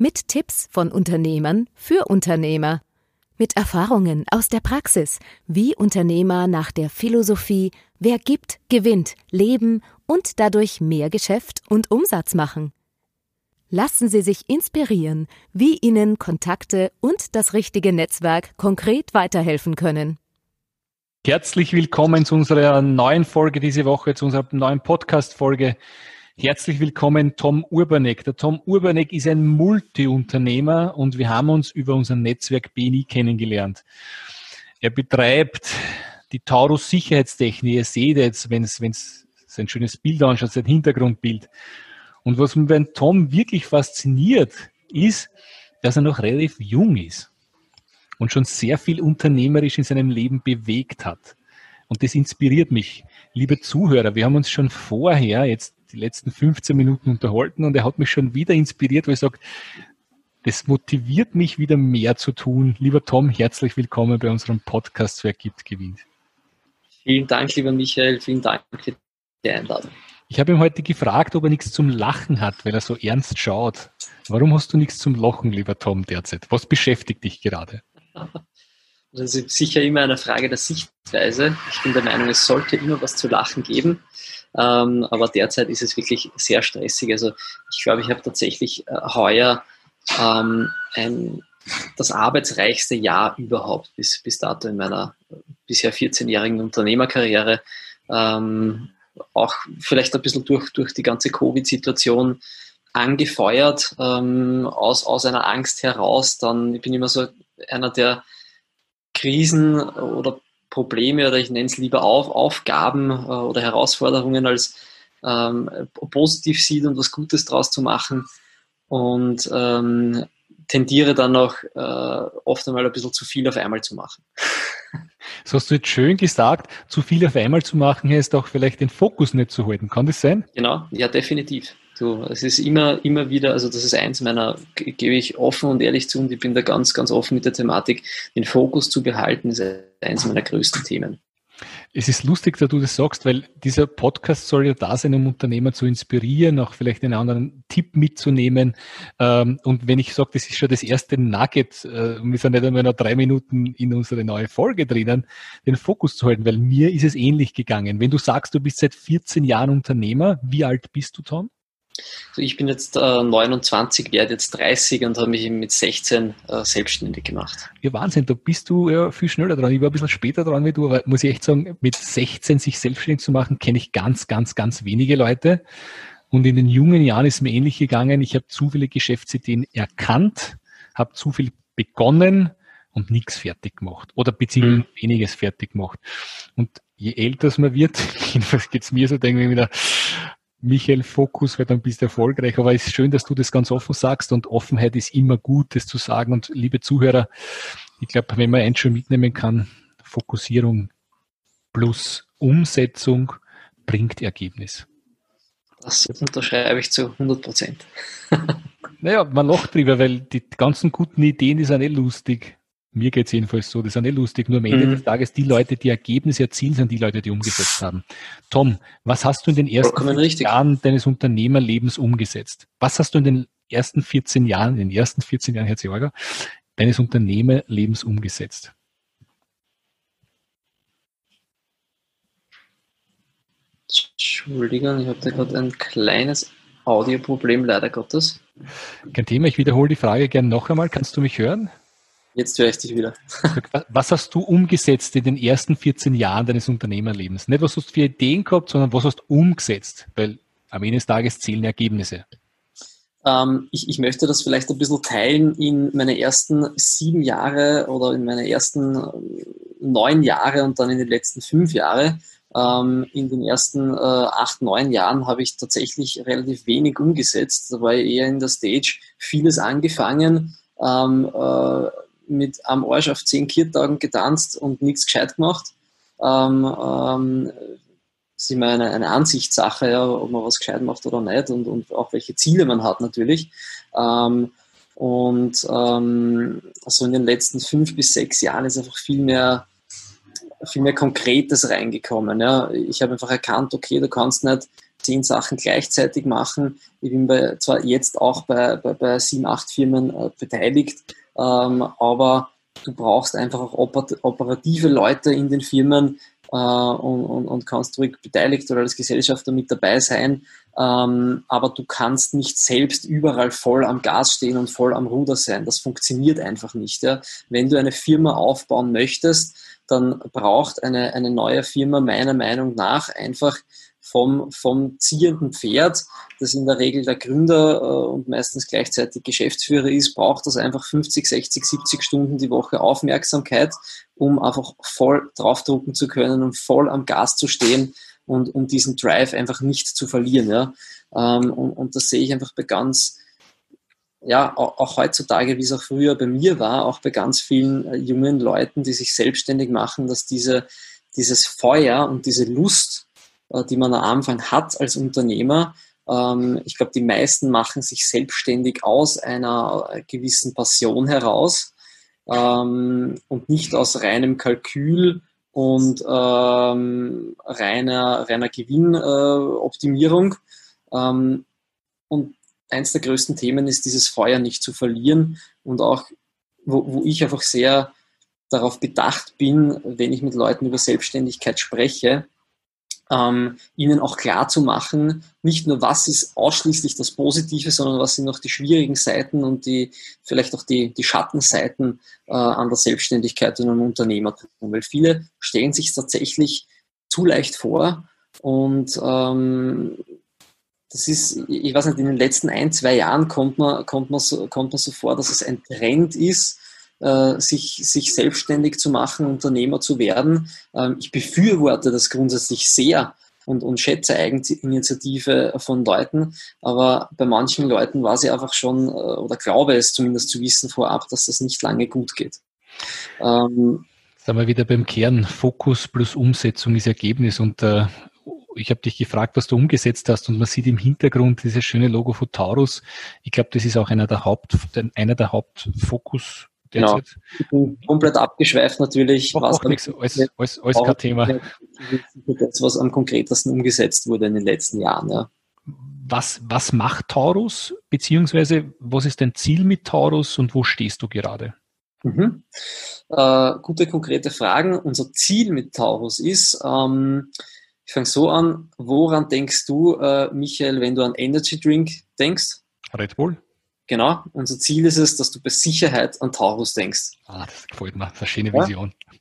Mit Tipps von Unternehmern für Unternehmer. Mit Erfahrungen aus der Praxis, wie Unternehmer nach der Philosophie Wer gibt, gewinnt, leben und dadurch mehr Geschäft und Umsatz machen. Lassen Sie sich inspirieren, wie Ihnen Kontakte und das richtige Netzwerk konkret weiterhelfen können. Herzlich willkommen zu unserer neuen Folge diese Woche, zu unserer neuen Podcast-Folge. Herzlich willkommen, Tom Urbanek. Der Tom Urbanek ist ein Multiunternehmer und wir haben uns über unser Netzwerk BNI kennengelernt. Er betreibt die Taurus Sicherheitstechnik. Ihr seht jetzt, wenn es, sein schönes Bild anschaut, sein Hintergrundbild. Und was mich beim Tom wirklich fasziniert, ist, dass er noch relativ jung ist und schon sehr viel unternehmerisch in seinem Leben bewegt hat. Und das inspiriert mich. Liebe Zuhörer, wir haben uns schon vorher jetzt die letzten 15 Minuten unterhalten und er hat mich schon wieder inspiriert, weil ich sage, das motiviert mich wieder mehr zu tun. Lieber Tom, herzlich willkommen bei unserem Podcast Wer gibt, gewinnt. Vielen Dank, lieber Michael, vielen Dank für die Einladung. Ich habe ihm heute gefragt, ob er nichts zum Lachen hat, weil er so ernst schaut. Warum hast du nichts zum Lachen, lieber Tom, derzeit? Was beschäftigt dich gerade? Das ist sicher immer eine Frage der Sichtweise. Ich bin der Meinung, es sollte immer was zu lachen geben. Ähm, aber derzeit ist es wirklich sehr stressig. Also ich glaube, ich habe tatsächlich äh, heuer ähm, ein, das arbeitsreichste Jahr überhaupt bis, bis dato in meiner bisher 14-jährigen Unternehmerkarriere. Ähm, auch vielleicht ein bisschen durch, durch die ganze Covid-Situation angefeuert, ähm, aus, aus einer Angst heraus. Dann, ich bin immer so einer der Krisen oder Probleme oder ich nenne es lieber auf, Aufgaben äh, oder Herausforderungen als ähm, positiv sieht und was Gutes draus zu machen und ähm, tendiere dann auch äh, oft einmal ein bisschen zu viel auf einmal zu machen. Das hast du jetzt schön gesagt, zu viel auf einmal zu machen heißt auch vielleicht den Fokus nicht zu halten. Kann das sein? Genau, ja, definitiv. Du, es ist immer, immer wieder, also das ist eins meiner, gebe ich offen und ehrlich zu und ich bin da ganz, ganz offen mit der Thematik, den Fokus zu behalten, ist eins meiner größten Themen. Es ist lustig, dass du das sagst, weil dieser Podcast soll ja da sein, um Unternehmer zu inspirieren, auch vielleicht einen anderen Tipp mitzunehmen. Ähm, und wenn ich sage, das ist schon das erste Nugget, äh, wir sind nicht einmal noch drei Minuten in unsere neue Folge drinnen, den Fokus zu halten, weil mir ist es ähnlich gegangen. Wenn du sagst, du bist seit 14 Jahren Unternehmer, wie alt bist du, Tom? Also ich bin jetzt äh, 29, werde jetzt 30 und habe mich mit 16 äh, selbstständig gemacht. Ja, Wahnsinn, da bist du ja viel schneller dran. Ich war ein bisschen später dran wie du, aber muss ich echt sagen, mit 16 sich selbstständig zu machen, kenne ich ganz, ganz, ganz wenige Leute. Und in den jungen Jahren ist mir ähnlich gegangen. Ich habe zu viele Geschäftsideen erkannt, habe zu viel begonnen und nichts fertig gemacht oder beziehungsweise mhm. weniges fertig gemacht. Und je älter es man wird, jedenfalls geht es mir so, denke ich wieder, Michael Fokus, weil dann bist du erfolgreich. Aber es ist schön, dass du das ganz offen sagst und Offenheit ist immer gut, das zu sagen. Und liebe Zuhörer, ich glaube, wenn man eins schon mitnehmen kann, Fokussierung plus Umsetzung bringt Ergebnis. Das unterschreibe ich zu 100 Prozent. naja, man lacht drüber, weil die ganzen guten Ideen, die sind eh lustig. Mir geht es jedenfalls so, das ist nicht lustig. Nur am Ende mhm. des Tages, die Leute, die Ergebnisse erzielen, sind die Leute, die umgesetzt haben. Tom, was hast du in den ersten Jahren deines Unternehmerlebens umgesetzt? Was hast du in den ersten 14 Jahren, in den ersten 14 Jahren, Herr Zeorger, deines Unternehmerlebens umgesetzt? Entschuldigung, ich habe da gerade ein kleines Audioproblem, leider Gottes. Kein Thema, ich wiederhole die Frage gerne noch einmal. Kannst du mich hören? Jetzt höre ich dich wieder. Was hast du umgesetzt in den ersten 14 Jahren deines Unternehmerlebens? Nicht, was hast du für Ideen gehabt, sondern was hast du umgesetzt? Weil am Ende des Tages zählen Ergebnisse. Ähm, ich, ich, möchte das vielleicht ein bisschen teilen in meine ersten sieben Jahre oder in meine ersten neun Jahre und dann in den letzten fünf Jahre. Ähm, in den ersten äh, acht, neun Jahren habe ich tatsächlich relativ wenig umgesetzt. Da war ich eher in der Stage, vieles angefangen, ähm, äh, mit am Arsch auf zehn Kirtagen getanzt und nichts gescheit gemacht. Ähm, ähm, das ist immer eine, eine Ansichtssache, ja, ob man was gescheit macht oder nicht und, und auch welche Ziele man hat natürlich. Ähm, und ähm, also in den letzten fünf bis sechs Jahren ist einfach viel mehr, viel mehr Konkretes reingekommen. Ja. Ich habe einfach erkannt, okay, du kannst nicht zehn Sachen gleichzeitig machen. Ich bin bei, zwar jetzt auch bei, bei, bei sieben, acht Firmen äh, beteiligt, ähm, aber du brauchst einfach auch operative Leute in den Firmen, äh, und, und, und, kannst ruhig beteiligt oder als Gesellschafter mit dabei sein. Ähm, aber du kannst nicht selbst überall voll am Gas stehen und voll am Ruder sein. Das funktioniert einfach nicht. Ja. Wenn du eine Firma aufbauen möchtest, dann braucht eine, eine neue Firma meiner Meinung nach einfach vom, vom ziehenden Pferd, das in der Regel der Gründer äh, und meistens gleichzeitig Geschäftsführer ist, braucht das einfach 50, 60, 70 Stunden die Woche Aufmerksamkeit, um einfach voll draufdrucken zu können und voll am Gas zu stehen und um diesen Drive einfach nicht zu verlieren. Ja? Ähm, und, und das sehe ich einfach bei ganz, ja, auch, heutzutage, wie es auch früher bei mir war, auch bei ganz vielen äh, jungen Leuten, die sich selbstständig machen, dass diese, dieses Feuer und diese Lust, die man am Anfang hat als Unternehmer. Ähm, ich glaube, die meisten machen sich selbstständig aus einer äh, gewissen Passion heraus ähm, und nicht aus reinem Kalkül und ähm, reiner, reiner Gewinnoptimierung. und eins der größten Themen ist, dieses Feuer nicht zu verlieren und auch, wo, wo ich einfach sehr darauf bedacht bin, wenn ich mit Leuten über Selbstständigkeit spreche, ähm, ihnen auch klar zu machen, nicht nur was ist ausschließlich das Positive, sondern was sind noch die schwierigen Seiten und die vielleicht auch die, die Schattenseiten äh, an der Selbstständigkeit und am Unternehmertum. Weil viele stellen sich tatsächlich zu leicht vor und ähm, das ist, ich weiß nicht, in den letzten ein, zwei Jahren kommt man, kommt man, so, kommt man so vor, dass es ein Trend ist, äh, sich, sich selbstständig zu machen, Unternehmer zu werden. Ähm, ich befürworte das grundsätzlich sehr und, und schätze Eigeninitiative von Leuten, aber bei manchen Leuten war sie einfach schon, äh, oder glaube es zumindest zu wissen vorab, dass das nicht lange gut geht. Ähm, Sind wir wieder beim Kern, Fokus plus Umsetzung ist Ergebnis und äh, ich habe dich gefragt, was du umgesetzt hast und man sieht im Hintergrund dieses schöne Logo von Taurus. Ich glaube, das ist auch einer der Haupt, einer der Hauptfokus Genau. Komplett abgeschweift natürlich. Auch, was auch nichts, alles, alles, alles kein Thema. Das, was am konkretesten umgesetzt wurde in den letzten Jahren. Ja. Was, was macht Taurus, beziehungsweise was ist dein Ziel mit Taurus und wo stehst du gerade? Mhm. Äh, gute, konkrete Fragen. Unser Ziel mit Taurus ist, ähm, ich fange so an, woran denkst du, äh, Michael, wenn du an Energy Drink denkst? Red Bull. Genau, unser Ziel ist es, dass du bei Sicherheit an Taurus denkst. Ah, das gefällt mir, verschiedene Vision. Ja?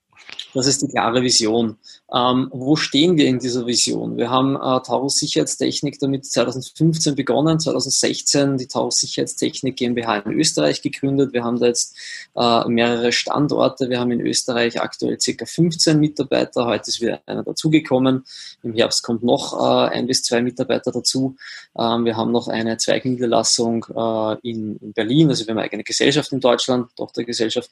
Das ist die klare Vision. Ähm, wo stehen wir in dieser Vision? Wir haben äh, Taurus Sicherheitstechnik damit 2015 begonnen, 2016 die Taurus Sicherheitstechnik GmbH in Österreich gegründet. Wir haben da jetzt äh, mehrere Standorte. Wir haben in Österreich aktuell ca. 15 Mitarbeiter. Heute ist wieder einer dazugekommen. Im Herbst kommt noch äh, ein bis zwei Mitarbeiter dazu. Ähm, wir haben noch eine Zweigniederlassung äh, in, in, Berlin. Also wir haben eine eigene Gesellschaft in Deutschland, Tochtergesellschaft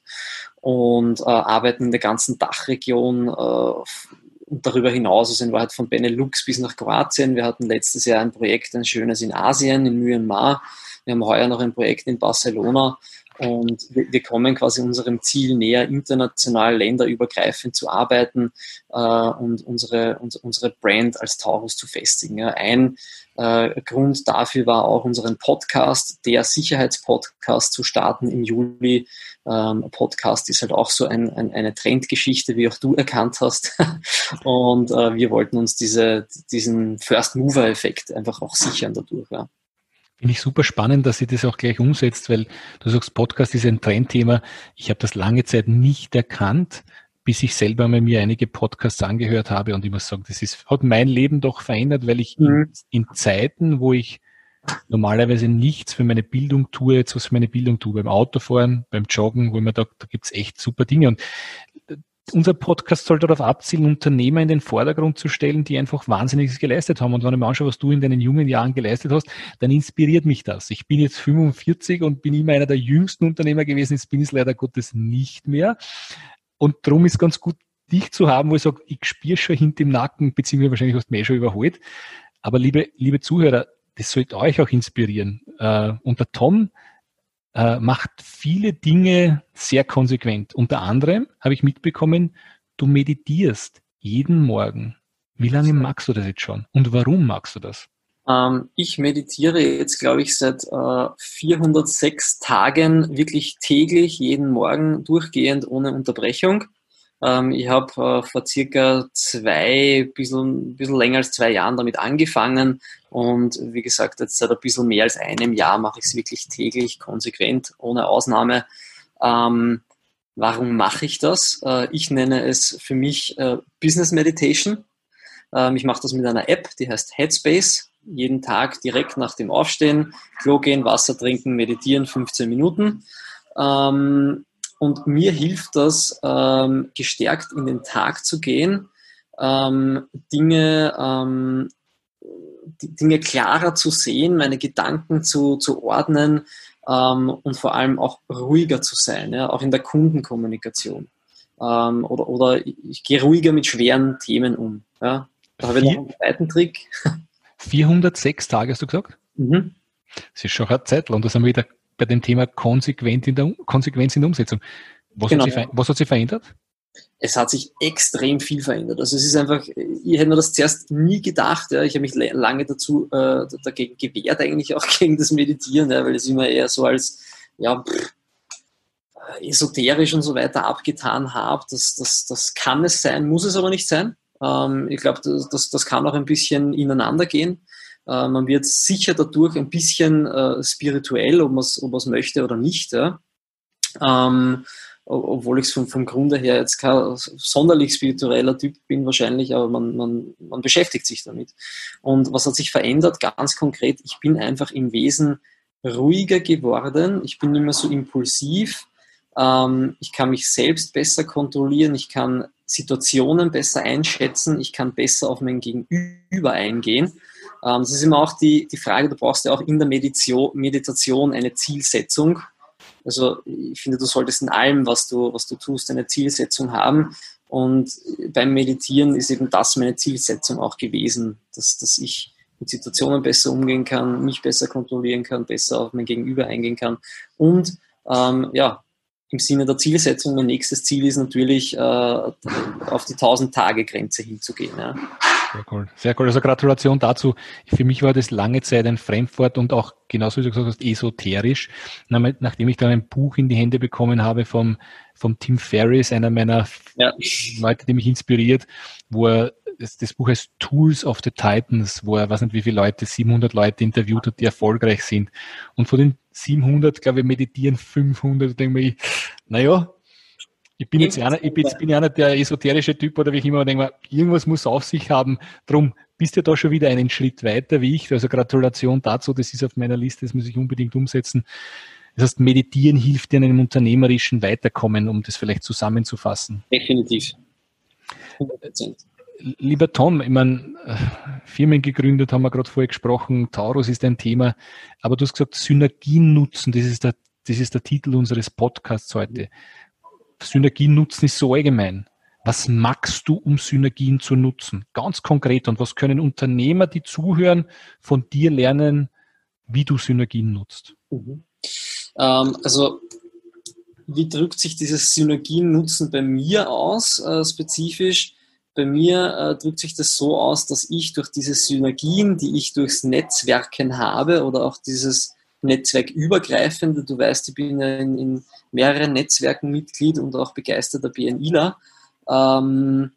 und äh, arbeiten in der ganzen Dachregion äh, und darüber hinaus, also in Wahrheit von Benelux bis nach Kroatien. Wir hatten letztes Jahr ein Projekt, ein schönes in Asien, in Myanmar. Wir haben heuer noch ein Projekt in Barcelona und wir, kommen quasi unserem Ziel näher, international länderübergreifend zu arbeiten äh, und unsere, unsere Brand als Taurus zu festigen. Ja, ein äh, Grund dafür war auch unseren Podcast, der Sicherheitspodcast zu starten im Juli. Ähm, Podcast ist halt auch so ein, ein, eine Trendgeschichte, wie auch du erkannt hast. Und äh, wir wollten uns diese, diesen First Mover Effekt einfach auch sichern dadurch. Ja. Finde ich super spannend, dass sie das auch gleich umsetzt, weil du sagst, Podcast ist ein Trendthema. Ich habe das lange Zeit nicht erkannt, bis ich selber mal mir einige Podcasts angehört habe und ich muss sagen, das ist, hat mein Leben doch verändert, weil ich mhm. in, in, Zeiten, wo ich normalerweise nichts für meine Bildung tue, jetzt was für meine Bildung tue, beim Autofahren, beim Joggen, wo ich mir da, da gibt's echt super Dinge und unser Podcast soll darauf abzielen, Unternehmer in den Vordergrund zu stellen, die einfach Wahnsinniges geleistet haben. Und wenn ich mir anschaue, was du in deinen jungen Jahren geleistet hast, dann inspiriert mich das. Ich bin jetzt 45 und bin immer einer der jüngsten Unternehmer gewesen. Jetzt bin ich es leider Gottes nicht mehr. Und darum ist ganz gut, dich zu haben, wo ich sage, ich spüre schon hinter dem Nacken, beziehungsweise wahrscheinlich hast du mich schon überholt. Aber liebe, liebe Zuhörer, das sollte euch auch inspirieren. Äh, und der Tom äh, macht viele Dinge sehr konsequent. Unter anderem habe ich mitbekommen, du meditierst jeden Morgen. Wie lange magst du das jetzt schon? Und warum magst du das? Ähm, ich meditiere jetzt, glaube ich, seit äh, 406 Tagen wirklich täglich, jeden Morgen durchgehend ohne Unterbrechung. Ähm, ich habe äh, vor circa zwei, bisschen, bisschen länger als zwei Jahren damit angefangen und wie gesagt, jetzt seit ein bisschen mehr als einem Jahr mache ich es wirklich täglich, konsequent, ohne Ausnahme. Ähm, warum mache ich das? Äh, ich nenne es für mich äh, Business Meditation. Ähm, ich mache das mit einer App, die heißt Headspace. Jeden Tag direkt nach dem Aufstehen, Klo gehen, Wasser trinken, meditieren, 15 Minuten. Ähm, und mir hilft das, ähm, gestärkt in den Tag zu gehen, ähm, Dinge, ähm, Dinge klarer zu sehen, meine Gedanken zu, zu ordnen ähm, und vor allem auch ruhiger zu sein, ja, auch in der Kundenkommunikation. Ähm, oder, oder ich gehe ruhiger mit schweren Themen um. Ja. Da habe ich noch einen zweiten Trick. 406 Tage hast du gesagt? Mhm. Das ist schon eine Zeit und da sind wir wieder bei dem Thema konsequent in der, Konsequenz in der Umsetzung. Was, genau. hat sich, was hat sich verändert? Es hat sich extrem viel verändert. Also es ist einfach, ich hätte mir das zuerst nie gedacht. Ja. Ich habe mich lange dazu äh, dagegen gewehrt, eigentlich auch gegen das Meditieren, ja, weil es immer eher so als ja, pff, esoterisch und so weiter abgetan habe. Das, das, das kann es sein, muss es aber nicht sein. Ähm, ich glaube, das, das, das kann auch ein bisschen ineinander gehen. Äh, man wird sicher dadurch ein bisschen äh, spirituell, ob man es ob möchte oder nicht. Ja. Ähm, obwohl ich vom, vom Grunde her jetzt kein sonderlich spiritueller Typ bin wahrscheinlich, aber man, man, man beschäftigt sich damit. Und was hat sich verändert? Ganz konkret, ich bin einfach im Wesen ruhiger geworden, ich bin nicht mehr so impulsiv, ähm, ich kann mich selbst besser kontrollieren, ich kann Situationen besser einschätzen, ich kann besser auf mein Gegenüber eingehen. Ähm, das ist immer auch die, die Frage, du brauchst ja auch in der Meditation, Meditation eine Zielsetzung. Also ich finde, du solltest in allem, was du, was du tust, eine Zielsetzung haben. Und beim Meditieren ist eben das meine Zielsetzung auch gewesen, dass, dass ich mit Situationen besser umgehen kann, mich besser kontrollieren kann, besser auf mein Gegenüber eingehen kann. Und ähm, ja, im Sinne der Zielsetzung, mein nächstes Ziel ist natürlich, äh, auf die 1000-Tage-Grenze hinzugehen. Ja. Sehr cool. Sehr cool. Also Gratulation dazu. Für mich war das lange Zeit ein Fremdwort und auch genauso wie du gesagt hast, esoterisch. Nachdem ich dann ein Buch in die Hände bekommen habe vom, vom Tim Ferriss, einer meiner ja. Leute, die mich inspiriert, wo er das, das, Buch heißt Tools of the Titans, wo er, weiß nicht wie viele Leute, 700 Leute interviewt hat, die erfolgreich sind. Und von den 700, glaube ich, meditieren 500. Denke ich, naja, ich bin jetzt einer, ich bin, jetzt bin einer der esoterische Typ oder wie ich immer denke, irgendwas muss auf sich haben. Drum bist du da schon wieder einen Schritt weiter wie ich. Also Gratulation dazu, das ist auf meiner Liste, das muss ich unbedingt umsetzen. Das heißt, meditieren hilft dir in einem unternehmerischen Weiterkommen, um das vielleicht zusammenzufassen. Definitiv. 100%. Lieber Tom, ich meine, äh, Firmen gegründet, haben wir gerade vorher gesprochen, Taurus ist ein Thema, aber du hast gesagt, Synergien nutzen, das ist der, das ist der Titel unseres Podcasts heute. Synergien nutzen ist so allgemein. Was magst du, um Synergien zu nutzen? Ganz konkret. Und was können Unternehmer, die zuhören, von dir lernen, wie du Synergien nutzt? Mhm. Ähm, also, wie drückt sich dieses Synergien nutzen bei mir aus, äh, spezifisch? Bei mir äh, drückt sich das so aus, dass ich durch diese Synergien, die ich durchs Netzwerken habe oder auch dieses netzwerkübergreifende. Du weißt, ich bin in, in mehreren Netzwerken Mitglied und auch begeisterter BNIler. Ähm,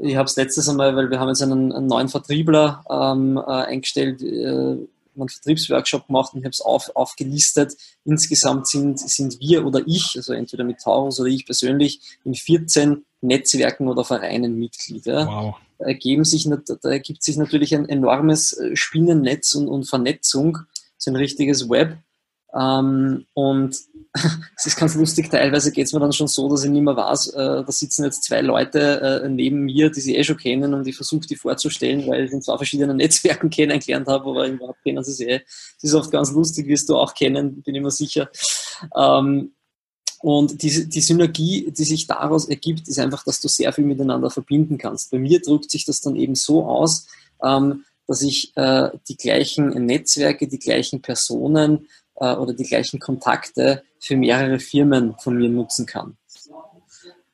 ich habe es letztes einmal, weil wir haben jetzt einen, einen neuen Vertriebler ähm, äh, eingestellt, äh, einen Vertriebsworkshop gemacht und habe es auf, aufgelistet. Insgesamt sind, sind wir oder ich, also entweder mit Taurus oder ich persönlich, in 14 Netzwerken oder Vereinen Mitglied. Ja. Wow. Da, ergeben sich, da ergibt sich natürlich ein enormes äh, Spinnennetz und, und Vernetzung so ein richtiges Web. Ähm, und es ist ganz lustig, teilweise geht es mir dann schon so, dass ich nicht mehr weiß, äh, da sitzen jetzt zwei Leute äh, neben mir, die sie eh schon kennen und ich versuche die vorzustellen, weil ich in zwei verschiedenen Netzwerken kennengelernt habe, aber überhaupt kennen sie sie eh. Das ist oft ganz lustig, wirst du auch kennen, bin ich mir sicher. Ähm, und die, die Synergie, die sich daraus ergibt, ist einfach, dass du sehr viel miteinander verbinden kannst. Bei mir drückt sich das dann eben so aus, ähm, dass ich äh, die gleichen Netzwerke, die gleichen Personen äh, oder die gleichen Kontakte für mehrere Firmen von mir nutzen kann.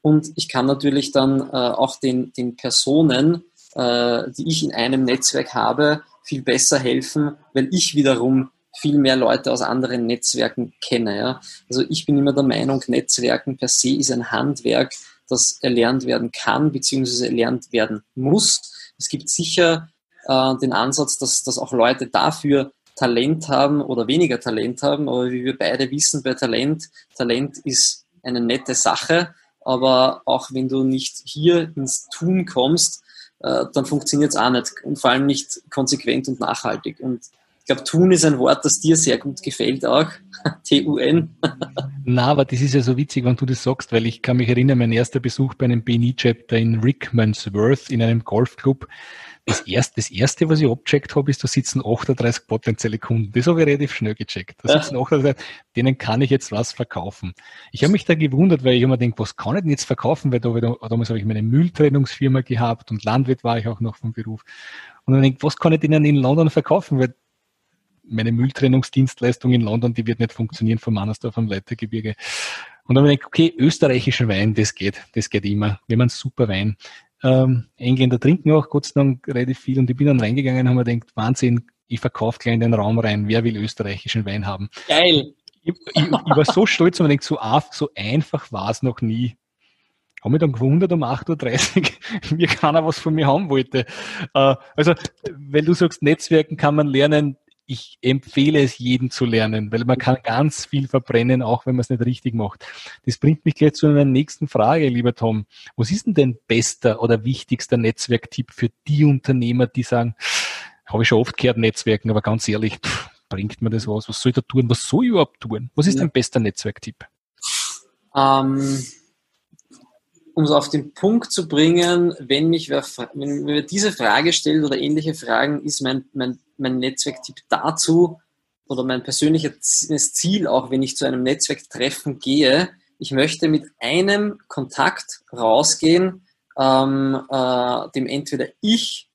Und ich kann natürlich dann äh, auch den, den Personen, äh, die ich in einem Netzwerk habe, viel besser helfen, weil ich wiederum viel mehr Leute aus anderen Netzwerken kenne. Ja? Also ich bin immer der Meinung, Netzwerken per se ist ein Handwerk, das erlernt werden kann, beziehungsweise erlernt werden muss. Es gibt sicher äh, den Ansatz, dass, dass auch Leute dafür Talent haben oder weniger Talent haben. Aber wie wir beide wissen bei Talent, Talent ist eine nette Sache. Aber auch wenn du nicht hier ins Tun kommst, äh, dann funktioniert es auch nicht. Und vor allem nicht konsequent und nachhaltig. Und ich glaube, Tun ist ein Wort, das dir sehr gut gefällt auch. T-U-N. Na, aber das ist ja so witzig, wenn du das sagst, weil ich kann mich erinnern, mein erster Besuch bei einem BNI-Chapter in Rickmansworth in einem Golfclub das erste, das erste, was ich abgecheckt habe, ist, da sitzen 38 potenzielle Kunden. Das habe ich relativ schnell gecheckt. Da sitzen 38, denen kann ich jetzt was verkaufen. Ich habe mich da gewundert, weil ich immer denke, was kann ich denn jetzt verkaufen? Weil da, damals habe ich meine Mülltrennungsfirma gehabt und Landwirt war ich auch noch vom Beruf. Und dann denke ich, was kann ich denen in London verkaufen? Weil meine Mülltrennungsdienstleistung in London, die wird nicht funktionieren vom Mannersdorf am Leitergebirge. Und dann habe ich gedacht, okay, österreichischen Wein, das geht, das geht immer. Wir haben einen super Wein. Ähm, Engländer trinken auch Gott sei Dank relativ viel und ich bin dann reingegangen und habe mir gedacht, Wahnsinn, ich verkaufe gleich in den Raum rein, wer will österreichischen Wein haben? Geil! Ich, ich, ich war so stolz und denke, so, so einfach war es noch nie. Habe mich dann gewundert um 8.30 Uhr, wie keiner was von mir haben wollte. Äh, also, weil du sagst, Netzwerken kann man lernen, ich empfehle es jedem zu lernen, weil man kann ganz viel verbrennen, auch wenn man es nicht richtig macht. Das bringt mich gleich zu einer nächsten Frage, lieber Tom. Was ist denn dein bester oder wichtigster Netzwerktipp für die Unternehmer, die sagen, habe ich schon oft gehört, Netzwerken, aber ganz ehrlich, pff, bringt mir das was? Was soll ich da tun? Was soll ich überhaupt tun? Was ist dein bester Netzwerktipp? Ähm, um es auf den Punkt zu bringen, wenn mich wer, wenn mir diese Frage stellt oder ähnliche Fragen, ist mein, mein, mein Netzwerktipp dazu oder mein persönliches Ziel, auch wenn ich zu einem Netzwerktreffen gehe, ich möchte mit einem Kontakt rausgehen, ähm, äh, dem entweder ich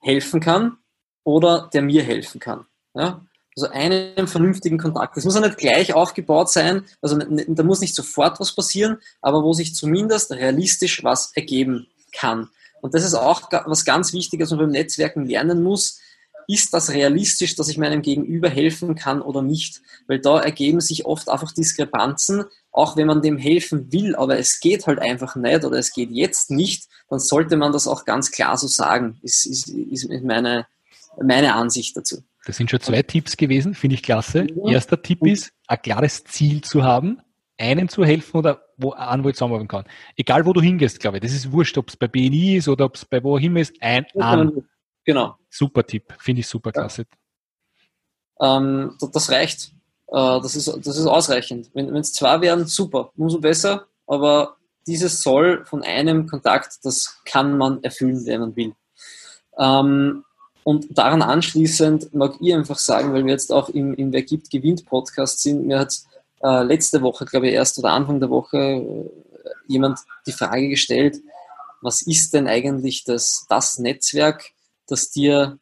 helfen kann oder der mir helfen kann. Ja? Also einen vernünftigen Kontakt. Das muss ja nicht gleich aufgebaut sein, also da muss nicht sofort was passieren, aber wo sich zumindest realistisch was ergeben kann. Und das ist auch was ganz Wichtiges, was man beim Netzwerken lernen muss. Ist das realistisch, dass ich meinem Gegenüber helfen kann oder nicht? Weil da ergeben sich oft einfach Diskrepanzen, auch wenn man dem helfen will, aber es geht halt einfach nicht oder es geht jetzt nicht, dann sollte man das auch ganz klar so sagen, ist, ist, ist meine, meine Ansicht dazu. Das sind schon zwei Tipps gewesen, finde ich klasse. Ja. Erster Tipp ist, ein klares Ziel zu haben, einem zu helfen oder wo an wo ich zusammenarbeiten kann. Egal wo du hingehst, glaube ich. Das ist wurscht, ob es bei BNI ist oder ob es bei wo immer ist, ein an. Genau. Super Tipp, finde ich super klasse. Ja. Ähm, das reicht. Äh, das, ist, das ist ausreichend. Wenn es zwei werden, super, umso besser. Aber dieses soll von einem Kontakt, das kann man erfüllen, wenn man will. Ähm, und daran anschließend mag ich einfach sagen, weil wir jetzt auch im, im Wer gibt, gewinnt Podcast sind, mir hat äh, letzte Woche, glaube ich, erst oder Anfang der Woche äh, jemand die Frage gestellt, was ist denn eigentlich das, das Netzwerk, das dir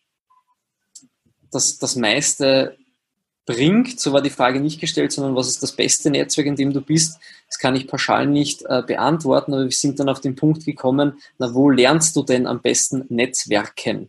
das, das meiste bringt? So war die Frage nicht gestellt, sondern was ist das beste Netzwerk, in dem du bist? Das kann ich pauschal nicht äh, beantworten, aber wir sind dann auf den Punkt gekommen, na, wo lernst du denn am besten Netzwerken?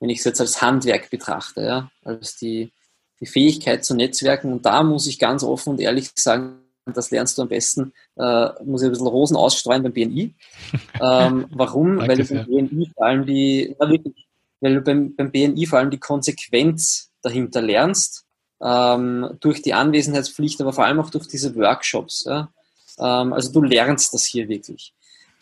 Wenn ich es jetzt als Handwerk betrachte, ja, als die, die Fähigkeit zu Netzwerken. Und da muss ich ganz offen und ehrlich sagen, das lernst du am besten, äh, muss ich ein bisschen Rosen ausstreuen beim BNI. ähm, warum? Danke weil du beim BNI vor allem die, ja, wirklich, weil du beim, beim BNI vor allem die Konsequenz dahinter lernst, ähm, durch die Anwesenheitspflicht, aber vor allem auch durch diese Workshops. Ja? Ähm, also du lernst das hier wirklich.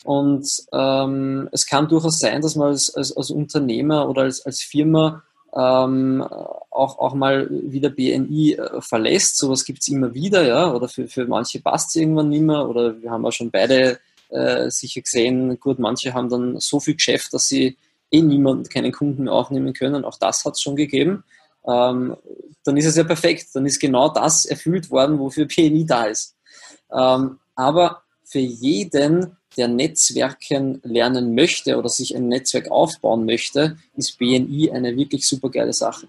Und ähm, es kann durchaus sein, dass man als, als, als Unternehmer oder als, als Firma äh, ähm, auch, auch mal wieder BNI äh, verlässt. Sowas gibt es immer wieder, ja, oder für, für manche passt es irgendwann nicht mehr, oder wir haben auch schon beide äh, sicher gesehen, gut, manche haben dann so viel Geschäft, dass sie eh niemanden, keinen Kunden mehr aufnehmen können. Auch das hat es schon gegeben. Ähm, dann ist es ja perfekt. Dann ist genau das erfüllt worden, wofür BNI da ist. Ähm, aber für jeden, der Netzwerken lernen möchte oder sich ein Netzwerk aufbauen möchte, ist BNI eine wirklich super geile Sache.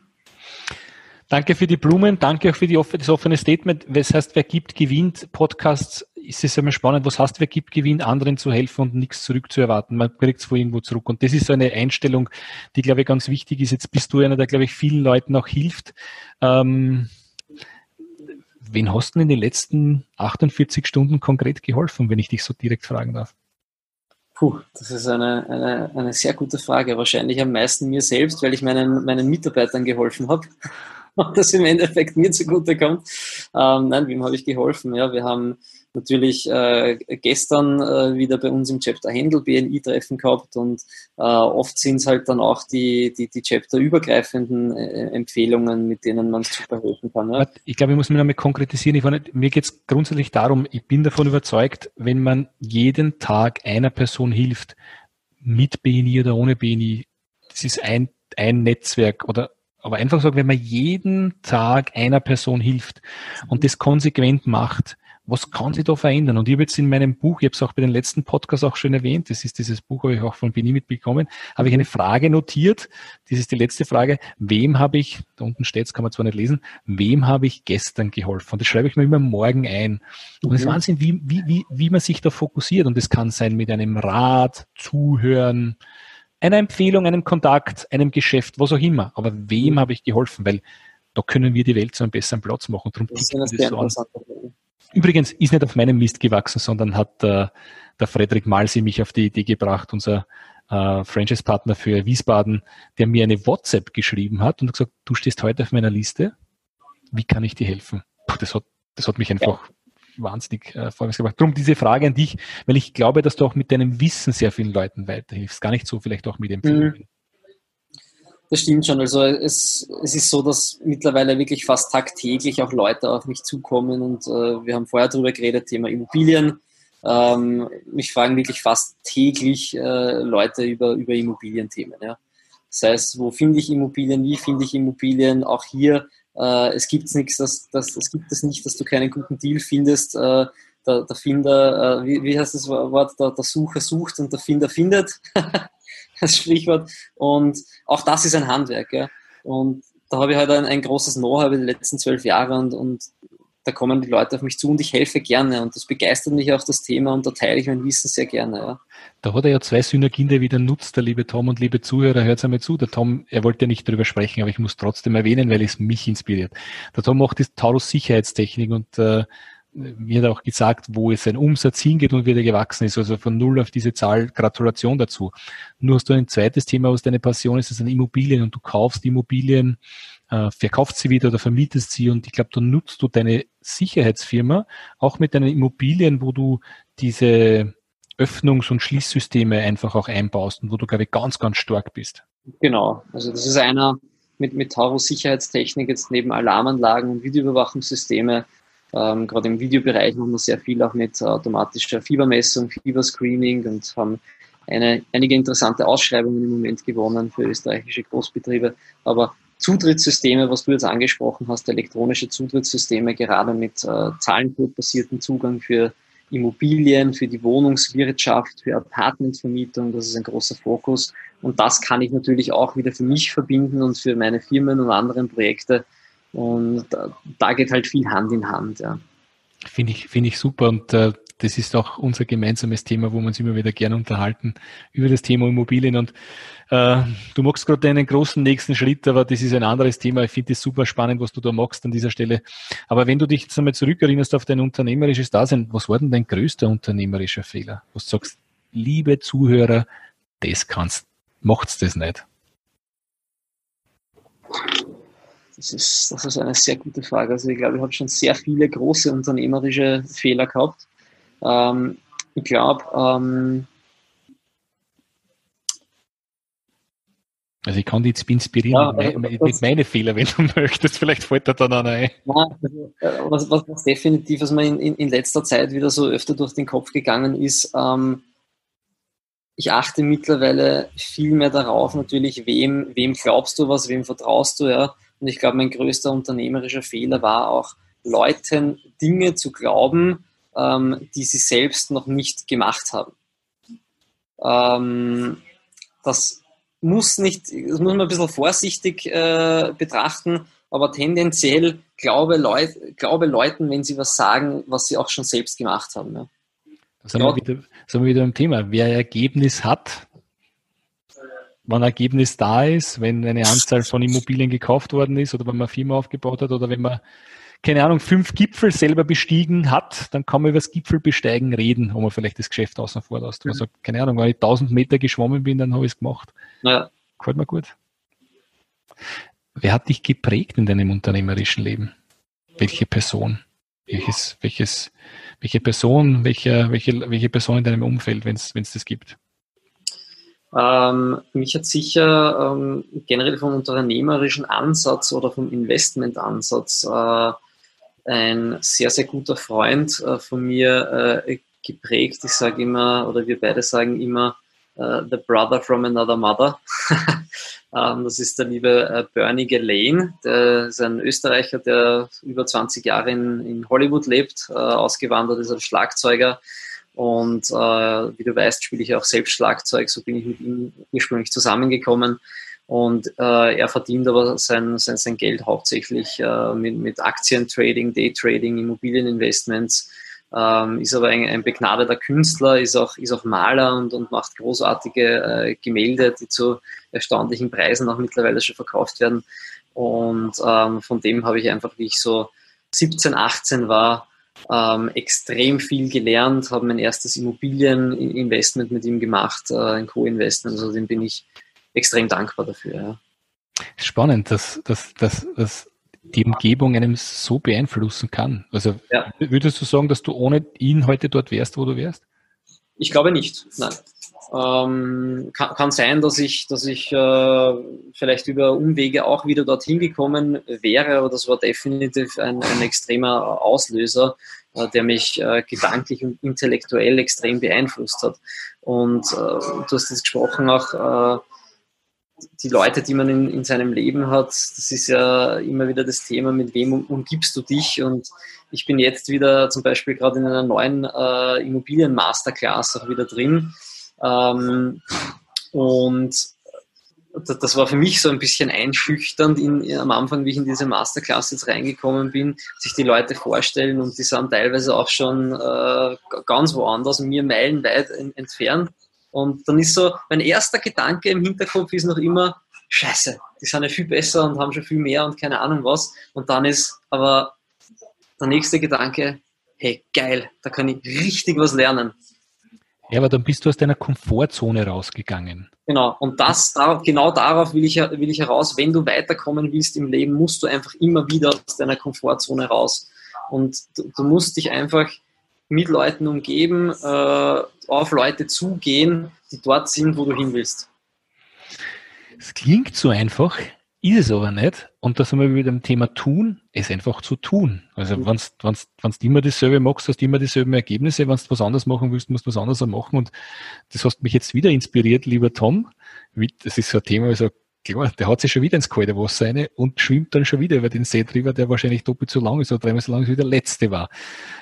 Danke für die Blumen, danke auch für das offene Statement. Das heißt, wer gibt, gewinnt. Podcasts ist es immer spannend, was heißt, wer gibt, gewinnt, anderen zu helfen und nichts zurückzuerwarten. Man kriegt es vor irgendwo zurück. Und das ist so eine Einstellung, die, glaube ich, ganz wichtig ist. Jetzt bist du einer, der, glaube ich, vielen Leuten auch hilft. Ähm, wen hast du in den letzten 48 Stunden konkret geholfen, wenn ich dich so direkt fragen darf? Puh, das ist eine, eine, eine sehr gute Frage. Wahrscheinlich am meisten mir selbst, weil ich meinen, meinen Mitarbeitern geholfen habe und das im Endeffekt mir zugute kommt. Ähm, nein, wem habe ich geholfen? Ja, wir haben natürlich äh, gestern äh, wieder bei uns im Chapter Handle BNI-Treffen gehabt und äh, oft sind es halt dann auch die, die, die Chapter-übergreifenden äh, Empfehlungen, mit denen man super helfen kann. Ja. Ich glaube, ich muss mich nochmal konkretisieren. Ich nicht, mir geht es grundsätzlich darum, ich bin davon überzeugt, wenn man jeden Tag einer Person hilft, mit BNI oder ohne BNI, das ist ein, ein Netzwerk oder aber einfach sagen, wenn man jeden Tag einer Person hilft und das konsequent macht, was kann sich da verändern? Und ich habe jetzt in meinem Buch, ich habe es auch bei den letzten Podcasts auch schon erwähnt, das ist dieses Buch, habe ich auch von Bini mitbekommen, habe ich eine Frage notiert. Das ist die letzte Frage. Wem habe ich, da unten steht es, kann man zwar nicht lesen, wem habe ich gestern geholfen? Und das schreibe ich mir immer morgen ein. Und es ist Wahnsinn, wie, wie, wie, wie man sich da fokussiert. Und das kann sein mit einem Rat, Zuhören, einer Empfehlung, einem Kontakt, einem Geschäft, was auch immer. Aber wem mhm. habe ich geholfen? Weil da können wir die Welt zu einem besseren Platz machen. Darum das das so an. Übrigens ist nicht auf meinem Mist gewachsen, sondern hat äh, der Frederik Malsi mich auf die Idee gebracht, unser äh, Franchise-Partner für Wiesbaden, der mir eine WhatsApp geschrieben hat und hat gesagt, du stehst heute auf meiner Liste, wie kann ich dir helfen? Puh, das, hat, das hat mich einfach ja wahnsinnig äh, vorwärts gebracht. Darum diese Frage an dich, weil ich glaube, dass du auch mit deinem Wissen sehr vielen Leuten weiterhilfst. Gar nicht so vielleicht auch mit Empfehlungen. Mhm. Das stimmt schon. Also es, es ist so, dass mittlerweile wirklich fast tagtäglich auch Leute auf mich zukommen und äh, wir haben vorher darüber geredet, Thema Immobilien. Ähm, mich fragen wirklich fast täglich äh, Leute über, über Immobilienthemen. Ja. Das heißt, wo finde ich Immobilien, wie finde ich Immobilien? Auch hier äh, es gibt nichts, das, das, das gibt es nicht, dass du keinen guten Deal findest. Äh, der, der Finder, äh, wie, wie heißt das Wort, der, der Sucher sucht und der Finder findet, das Sprichwort. Und auch das ist ein Handwerk. Ja. Und da habe ich halt ein, ein großes Know-how über die letzten zwölf Jahre und, und da kommen die Leute auf mich zu und ich helfe gerne und das begeistert mich auch das Thema und da teile ich mein Wissen sehr gerne. Ja. Da hat er ja zwei Synergien, die er wieder nutzt, der liebe Tom und liebe Zuhörer, hört einmal zu. Der Tom, er wollte ja nicht darüber sprechen, aber ich muss trotzdem erwähnen, weil es mich inspiriert. Der Tom macht die Taurus Sicherheitstechnik und äh, hat auch gesagt, wo es sein Umsatz hingeht und wie der gewachsen ist. Also von null auf diese Zahl, Gratulation dazu. Nur hast du ein zweites Thema, was deine Passion ist, das sind Immobilien und du kaufst Immobilien äh, verkauft sie wieder oder vermietest sie und ich glaube, dann nutzt du deine Sicherheitsfirma auch mit deinen Immobilien, wo du diese Öffnungs- und Schließsysteme einfach auch einbaust und wo du, glaube ich, ganz, ganz stark bist. Genau, also das ist einer mit, mit Taurus Sicherheitstechnik jetzt neben Alarmanlagen und Videoüberwachungssysteme. Ähm, gerade im Videobereich machen wir sehr viel auch mit automatischer Fiebermessung, Fieberscreening und haben eine, einige interessante Ausschreibungen im Moment gewonnen für österreichische Großbetriebe. Aber Zutrittssysteme, was du jetzt angesprochen hast, elektronische Zutrittssysteme, gerade mit äh, Zahlencode-basierten Zugang für Immobilien, für die Wohnungswirtschaft, für Apartmentvermietung, das ist ein großer Fokus. Und das kann ich natürlich auch wieder für mich verbinden und für meine Firmen und anderen Projekte. Und da, da geht halt viel Hand in Hand. Ja. Finde ich, finde ich super. Und äh, das ist auch unser gemeinsames Thema, wo wir uns immer wieder gerne unterhalten über das Thema Immobilien. Und äh, du machst gerade einen großen nächsten Schritt, aber das ist ein anderes Thema. Ich finde es super spannend, was du da machst an dieser Stelle. Aber wenn du dich jetzt einmal zurückerinnerst auf dein unternehmerisches Dasein, was war denn dein größter unternehmerischer Fehler? Was du sagst, liebe Zuhörer, das kannst, macht's das nicht. Das ist, das ist eine sehr gute Frage. Also ich glaube, ich habe schon sehr viele große unternehmerische Fehler gehabt. Ähm, ich glaube, ähm, Also ich kann dich jetzt inspirieren ja, mit, mit, mit meinen Fehlern, wenn du möchtest. Vielleicht fällt dir dann einer ein. Ja, also, äh, was, was, was, definitiv, was mir in, in, in, letzter Zeit wieder so öfter durch den Kopf gegangen ist, ähm, ich achte mittlerweile viel mehr darauf, natürlich, wem, wem glaubst du was, wem vertraust du, ja. Und ich glaube, mein größter unternehmerischer Fehler war auch, Leuten Dinge zu glauben, ähm, die sie selbst noch nicht gemacht haben. Ähm, das muss nicht, das muss man ein bisschen vorsichtig äh, betrachten, aber tendenziell glaube, Leut, glaube Leuten, wenn sie was sagen, was sie auch schon selbst gemacht haben. Ja. Da sind, ja. wir wieder, sind wir wieder im Thema. Wer Ergebnis hat, wann Ergebnis da ist, wenn eine Anzahl von Immobilien gekauft worden ist oder wenn man eine Firma aufgebaut hat oder wenn man, keine Ahnung, fünf Gipfel selber bestiegen hat, dann kann man über das Gipfelbesteigen reden, wo man vielleicht das Geschäft außen vor lässt. Also, keine Ahnung, wenn ich 1000 Meter geschwommen bin, dann habe ich es gemacht. Ja. Gefällt mir gut. Wer hat dich geprägt in deinem unternehmerischen Leben? Welche Person? Welches, welches, welche Person, welche, welche, welche Person in deinem Umfeld, wenn es das gibt? Ähm, mich hat sicher ähm, generell vom unternehmerischen Ansatz oder vom Investmentansatz äh, ein sehr, sehr guter Freund äh, von mir äh, geprägt. Ich sage immer, oder wir beide sagen immer, uh, The Brother from Another Mother. um, das ist der liebe uh, Bernie Gelane, der ist ein Österreicher, der über 20 Jahre in, in Hollywood lebt, uh, ausgewandert ist als Schlagzeuger. Und wie du weißt, spiele ich auch selbst Schlagzeug, so bin ich mit ihm ursprünglich zusammengekommen. Und äh, er verdient aber sein, sein, sein Geld hauptsächlich äh, mit, mit Aktientrading, Daytrading, Immobilieninvestments ähm, ist aber ein, ein, begnadeter Künstler, ist auch, ist auch Maler und, und macht großartige äh, Gemälde, die zu erstaunlichen Preisen auch mittlerweile schon verkauft werden. Und ähm, von dem habe ich einfach, wie ich so 17, 18 war, ähm, extrem viel gelernt, habe mein erstes Immobilieninvestment mit ihm gemacht, äh, ein Co-Investment, also dem bin ich extrem dankbar dafür. Ja. Spannend, dass, dass, dass, dass die Umgebung einem so beeinflussen kann. Also ja. würdest du sagen, dass du ohne ihn heute dort wärst, wo du wärst? Ich glaube nicht. Nein. Ähm, kann, kann, sein, dass ich, dass ich äh, vielleicht über Umwege auch wieder dorthin gekommen wäre, aber das war definitiv ein, ein extremer Auslöser, äh, der mich äh, gedanklich und intellektuell extrem beeinflusst hat. Und äh, du hast jetzt gesprochen auch, äh, die Leute, die man in, in seinem Leben hat, das ist ja immer wieder das Thema, mit wem umgibst du dich? Und ich bin jetzt wieder zum Beispiel gerade in einer neuen äh, Immobilien-Masterclass auch wieder drin. Ähm, und das war für mich so ein bisschen einschüchternd in, am Anfang, wie ich in diese Masterclass jetzt reingekommen bin, sich die Leute vorstellen und die sind teilweise auch schon äh, ganz woanders, mir meilenweit entfernt. Und dann ist so, mein erster Gedanke im Hinterkopf ist noch immer, scheiße, die sind ja viel besser und haben schon viel mehr und keine Ahnung was. Und dann ist aber der nächste Gedanke, hey, geil, da kann ich richtig was lernen. Ja, aber dann bist du aus deiner Komfortzone rausgegangen. Genau, und das, genau darauf will ich, will ich heraus. Wenn du weiterkommen willst im Leben, musst du einfach immer wieder aus deiner Komfortzone raus. Und du, du musst dich einfach mit Leuten umgeben, äh, auf Leute zugehen, die dort sind, wo du hin willst. Es klingt so einfach, ist es aber nicht. Und da sind wir wieder beim Thema tun, es einfach zu tun. Also mhm. wenn du immer dasselbe machst, hast du immer dieselben Ergebnisse. Wenn du was anderes machen willst, musst du was anderes machen. Und das hast mich jetzt wieder inspiriert, lieber Tom. Das ist so ein Thema, also klar, der hat sich schon wieder ins kalte Wasser rein und schwimmt dann schon wieder über den See drüber, der wahrscheinlich doppelt so lang ist oder dreimal so lang ist wie der letzte war.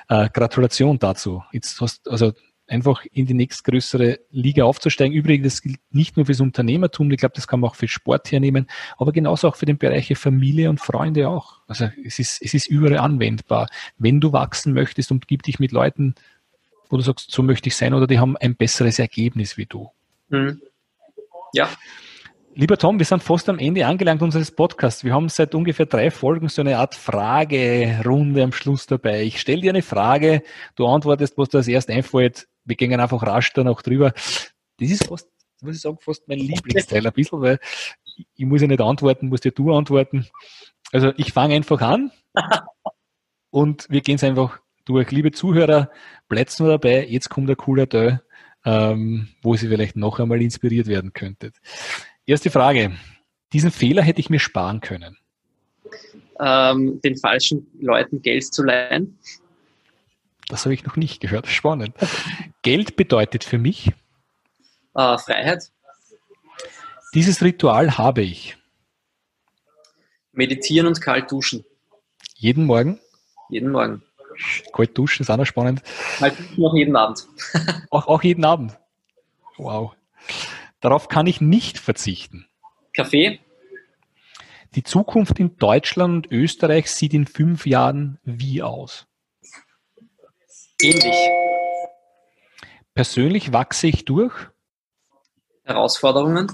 Äh, Gratulation dazu. Jetzt hast also einfach in die nächstgrößere Liga aufzusteigen. Übrigens, das gilt nicht nur fürs Unternehmertum, ich glaube, das kann man auch für Sport hernehmen, aber genauso auch für den Bereich Familie und Freunde auch. Also es ist, es ist überall anwendbar. Wenn du wachsen möchtest und gib dich mit Leuten, wo du sagst, so möchte ich sein, oder die haben ein besseres Ergebnis wie du. Mhm. Ja. Lieber Tom, wir sind fast am Ende angelangt unseres Podcasts. Wir haben seit ungefähr drei Folgen so eine Art Fragerunde am Schluss dabei. Ich stelle dir eine Frage, du antwortest, was dir als erst einfällt. Wir gehen einfach rasch dann auch drüber. Das ist fast, muss ich sagen, fast mein Lieblingsteil ein bisschen, weil ich muss ja nicht antworten, musst ja du antworten. Also ich fange einfach an und wir gehen es einfach durch. Liebe Zuhörer, bleibt nur dabei. Jetzt kommt ein cooler Teil, ähm, wo Sie vielleicht noch einmal inspiriert werden könntet. Erste Frage. Diesen Fehler hätte ich mir sparen können. Ähm, den falschen Leuten Geld zu leihen. Das habe ich noch nicht gehört. Spannend. Geld bedeutet für mich äh, Freiheit. Dieses Ritual habe ich. Meditieren und kalt duschen. Jeden Morgen? Jeden Morgen. Kalt duschen ist auch noch spannend. Kalt duschen auch jeden Abend. auch, auch jeden Abend. Wow. Darauf kann ich nicht verzichten. Kaffee. Die Zukunft in Deutschland und Österreich sieht in fünf Jahren wie aus? Ähnlich. Persönlich wachse ich durch? Herausforderungen.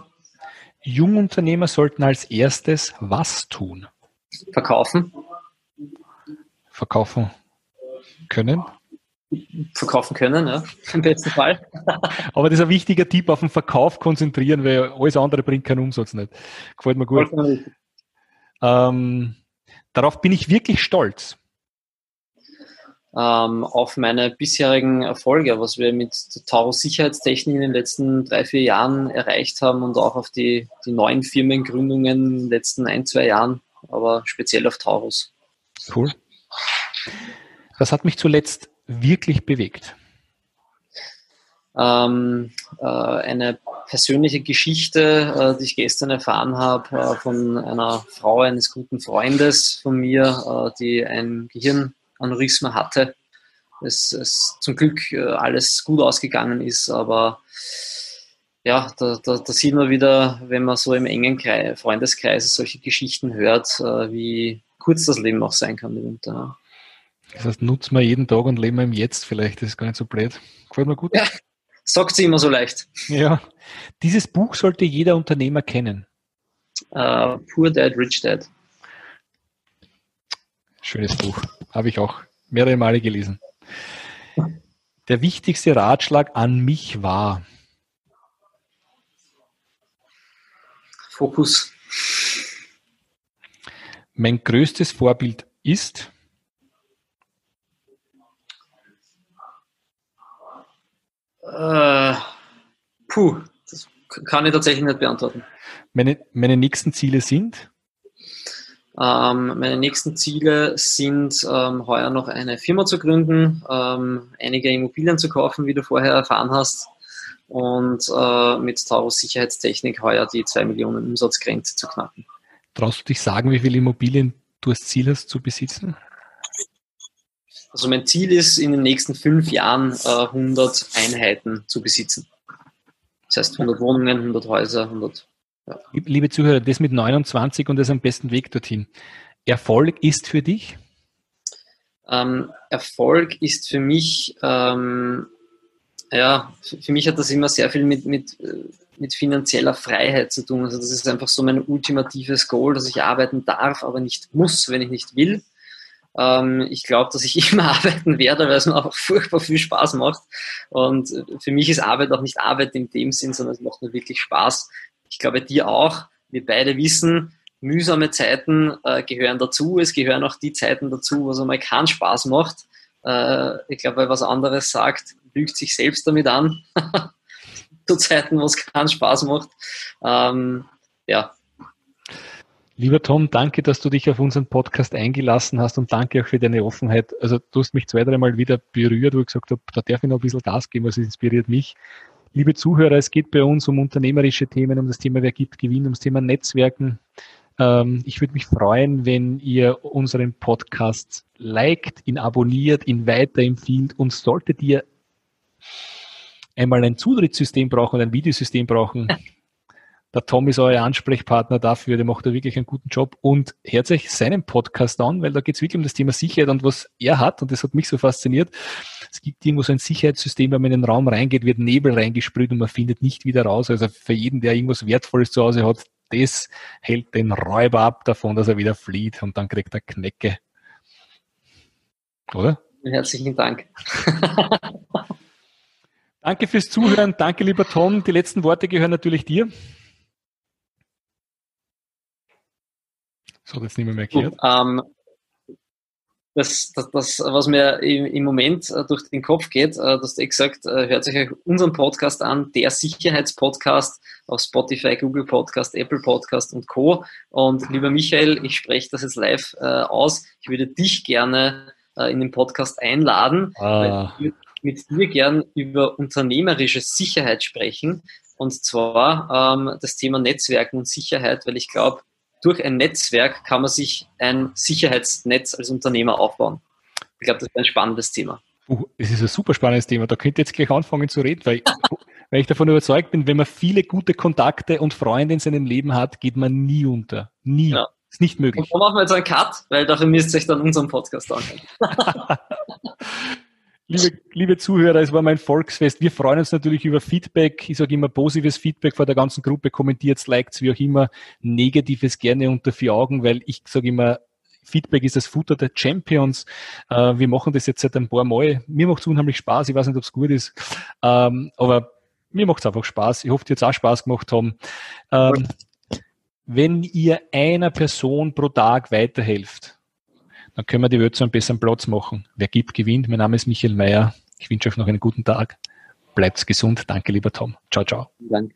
Jungunternehmer sollten als erstes was tun? Verkaufen. Verkaufen können? Verkaufen können, ja, im besten Fall. Aber das ist ein wichtiger Tipp, auf den Verkauf konzentrieren, weil alles andere bringt keinen Umsatz nicht. Gefällt mir gut. Ähm, darauf bin ich wirklich stolz ähm, auf meine bisherigen Erfolge, was wir mit Taurus Sicherheitstechnik in den letzten drei, vier Jahren erreicht haben und auch auf die, die neuen Firmengründungen in den letzten ein, zwei Jahren, aber speziell auf Taurus. Cool. Was hat mich zuletzt wirklich bewegt? Ähm, äh, eine persönliche Geschichte, äh, die ich gestern erfahren habe äh, von einer Frau eines guten Freundes von mir, äh, die ein Gehirn Aneurysma hatte. Es, es zum Glück äh, alles gut ausgegangen ist, aber ja, da, da, da sieht man wieder, wenn man so im engen Kreis, Freundeskreis solche Geschichten hört, äh, wie kurz das Leben auch sein kann mitunter. Das heißt, nutzen wir jeden Tag und leben wir im Jetzt vielleicht, das ist gar nicht so blöd. Gefällt mir gut. Ja, sagt sie immer so leicht. Ja. Dieses Buch sollte jeder Unternehmer kennen. Uh, Poor Dad, Rich Dad. Schönes Buch. Habe ich auch mehrere Male gelesen. Der wichtigste Ratschlag an mich war. Fokus. Mein größtes Vorbild ist. Äh, puh, das kann ich tatsächlich nicht beantworten. Meine, meine nächsten Ziele sind? Ähm, meine nächsten Ziele sind, ähm, heuer noch eine Firma zu gründen, ähm, einige Immobilien zu kaufen, wie du vorher erfahren hast, und äh, mit Taurus Sicherheitstechnik heuer die 2 Millionen Umsatzgrenze zu knacken. Traust du dich sagen, wie viele Immobilien du als Ziel hast zu besitzen? Also mein Ziel ist, in den nächsten fünf Jahren äh, 100 Einheiten zu besitzen. Das heißt 100 Wohnungen, 100 Häuser, 100 ja. Liebe Zuhörer, das mit 29 und das am besten Weg dorthin. Erfolg ist für dich? Ähm, Erfolg ist für mich, ähm, ja, für mich hat das immer sehr viel mit, mit, mit finanzieller Freiheit zu tun. Also das ist einfach so mein ultimatives Goal, dass ich arbeiten darf, aber nicht muss, wenn ich nicht will. Ähm, ich glaube, dass ich immer arbeiten werde, weil es mir auch furchtbar viel Spaß macht. Und für mich ist Arbeit auch nicht Arbeit in dem Sinn, sondern es macht nur wirklich Spaß, ich glaube dir auch, wir beide wissen, mühsame Zeiten äh, gehören dazu. Es gehören auch die Zeiten dazu, wo es einmal keinen Spaß macht. Äh, ich glaube, wer was anderes sagt, lügt sich selbst damit an. Zu Zeiten, wo es keinen Spaß macht. Ähm, ja. Lieber Tom, danke, dass du dich auf unseren Podcast eingelassen hast und danke auch für deine Offenheit. Also du hast mich zwei, dreimal wieder berührt, wo ich gesagt habe, da darf ich noch ein bisschen Gas geben, was inspiriert mich. Liebe Zuhörer, es geht bei uns um unternehmerische Themen, um das Thema Wer gibt, gewinnt, um das Thema Netzwerken. Ähm, ich würde mich freuen, wenn ihr unseren Podcast liked, ihn abonniert, ihn weiterempfiehlt und solltet ihr einmal ein Zutrittssystem brauchen, ein Videosystem brauchen, der Tom ist euer Ansprechpartner dafür, der macht da wirklich einen guten Job und hört euch seinen Podcast an, weil da geht es wirklich um das Thema Sicherheit und was er hat und das hat mich so fasziniert. Es gibt irgendwo so ein Sicherheitssystem, wenn man in den Raum reingeht, wird Nebel reingesprüht und man findet nicht wieder raus. Also für jeden, der irgendwas Wertvolles zu Hause hat, das hält den Räuber ab davon, dass er wieder flieht und dann kriegt er Knecke. Oder? Herzlichen Dank. Danke fürs Zuhören. Danke, lieber Tom. Die letzten Worte gehören natürlich dir. So hat jetzt niemand mehr gehört. Ähm, das, das, das, was mir im, Moment äh, durch den Kopf geht, äh, dass du eh gesagt, äh, hört sich unseren Podcast an, der Sicherheitspodcast auf Spotify, Google Podcast, Apple Podcast und Co. Und lieber Michael, ich spreche das jetzt live aus. Ich würde dich gerne in den Podcast einladen, ah. weil ich mit dir gern über unternehmerische Sicherheit sprechen. Und zwar ähm, das Thema Netzwerken und Sicherheit, weil ich glaube, durch ein Netzwerk kann man sich ein Sicherheitsnetz als Unternehmer aufbauen. Ich glaube, das ist ein spannendes Thema. Uh, es ist ein super spannendes Thema. Da könnt ihr jetzt gleich anfangen zu reden, weil, weil ich davon überzeugt bin, wenn man viele gute Kontakte und Freunde in seinem Leben hat, geht man nie unter. Nie. Ja. Ist nicht möglich. Und dann machen wir jetzt einen Cut, weil dafür müsst ihr euch dann unseren Podcast anhören. Liebe, liebe Zuhörer, es war mein Volksfest. Wir freuen uns natürlich über Feedback. Ich sage immer positives Feedback vor der ganzen Gruppe. Kommentiert, liked, wie auch immer. Negatives gerne unter vier Augen, weil ich sage immer, Feedback ist das Futter der Champions. Äh, wir machen das jetzt seit ein paar Mal. Mir macht es unheimlich Spaß. Ich weiß nicht, ob es gut ist. Ähm, aber mir macht es einfach Spaß. Ich hoffe, dir jetzt auch Spaß gemacht haben. Ähm, wenn ihr einer Person pro Tag weiterhelft, dann können wir die Welt zu einem besseren Platz machen. Wer gibt, gewinnt. Mein Name ist Michael Mayer. Ich wünsche euch noch einen guten Tag. Bleibt gesund. Danke, lieber Tom. Ciao, ciao. Danke.